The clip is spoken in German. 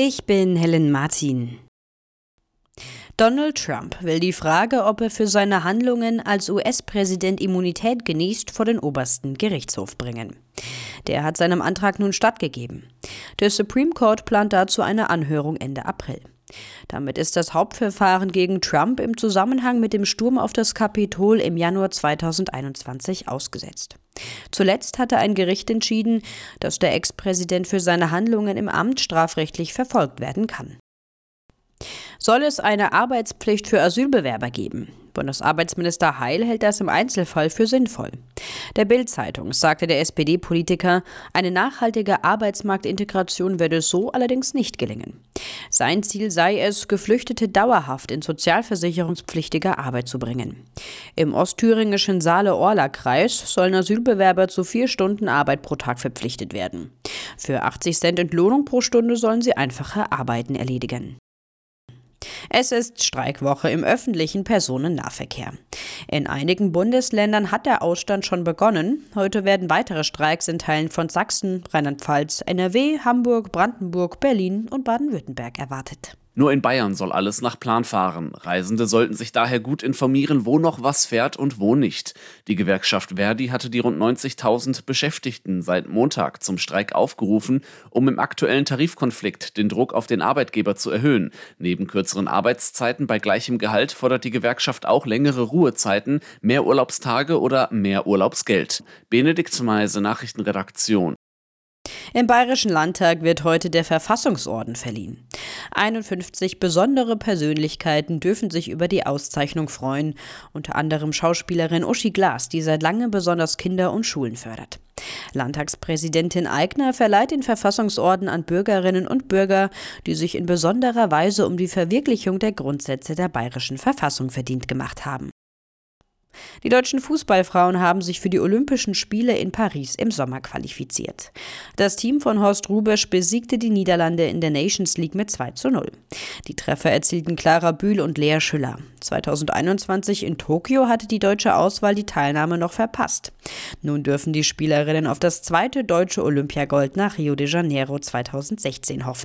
Ich bin Helen Martin. Donald Trump will die Frage, ob er für seine Handlungen als US-Präsident Immunität genießt, vor den obersten Gerichtshof bringen. Der hat seinem Antrag nun stattgegeben. Der Supreme Court plant dazu eine Anhörung Ende April. Damit ist das Hauptverfahren gegen Trump im Zusammenhang mit dem Sturm auf das Kapitol im Januar 2021 ausgesetzt. Zuletzt hatte ein Gericht entschieden, dass der Ex-Präsident für seine Handlungen im Amt strafrechtlich verfolgt werden kann. Soll es eine Arbeitspflicht für Asylbewerber geben? Bundesarbeitsminister Heil hält das im Einzelfall für sinnvoll. Der Bild-Zeitung sagte der SPD-Politiker, eine nachhaltige Arbeitsmarktintegration werde so allerdings nicht gelingen. Sein Ziel sei es, Geflüchtete dauerhaft in sozialversicherungspflichtige Arbeit zu bringen. Im ostthüringischen Saale-Orla-Kreis sollen Asylbewerber zu vier Stunden Arbeit pro Tag verpflichtet werden. Für 80 Cent Entlohnung pro Stunde sollen sie einfache Arbeiten erledigen. Es ist Streikwoche im öffentlichen Personennahverkehr. In einigen Bundesländern hat der Ausstand schon begonnen. Heute werden weitere Streiks in Teilen von Sachsen, Rheinland-Pfalz, NRW, Hamburg, Brandenburg, Berlin und Baden-Württemberg erwartet. Nur in Bayern soll alles nach Plan fahren. Reisende sollten sich daher gut informieren, wo noch was fährt und wo nicht. Die Gewerkschaft Verdi hatte die rund 90.000 Beschäftigten seit Montag zum Streik aufgerufen, um im aktuellen Tarifkonflikt den Druck auf den Arbeitgeber zu erhöhen. Neben kürzeren Arbeitszeiten bei gleichem Gehalt fordert die Gewerkschaft auch längere Ruhezeiten, mehr Urlaubstage oder mehr Urlaubsgeld. Benedikt Meise, Nachrichtenredaktion. Im Bayerischen Landtag wird heute der Verfassungsorden verliehen. 51 besondere Persönlichkeiten dürfen sich über die Auszeichnung freuen, unter anderem Schauspielerin Uschi Glas, die seit langem besonders Kinder und Schulen fördert. Landtagspräsidentin Eigner verleiht den Verfassungsorden an Bürgerinnen und Bürger, die sich in besonderer Weise um die Verwirklichung der Grundsätze der bayerischen Verfassung verdient gemacht haben. Die deutschen Fußballfrauen haben sich für die Olympischen Spiele in Paris im Sommer qualifiziert. Das Team von Horst Rubesch besiegte die Niederlande in der Nations League mit 2 zu 0. Die Treffer erzielten Clara Bühl und Lea Schüller. 2021 in Tokio hatte die deutsche Auswahl die Teilnahme noch verpasst. Nun dürfen die Spielerinnen auf das zweite deutsche Olympiagold nach Rio de Janeiro 2016 hoffen.